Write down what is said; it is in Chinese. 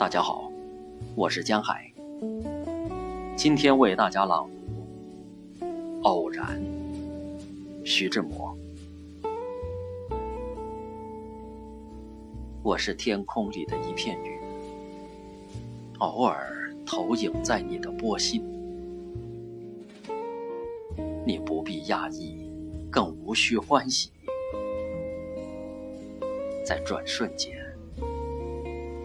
大家好，我是江海。今天为大家朗读《偶然》，徐志摩。我是天空里的一片云，偶尔投影在你的波心。你不必讶异，更无需欢喜，在转瞬间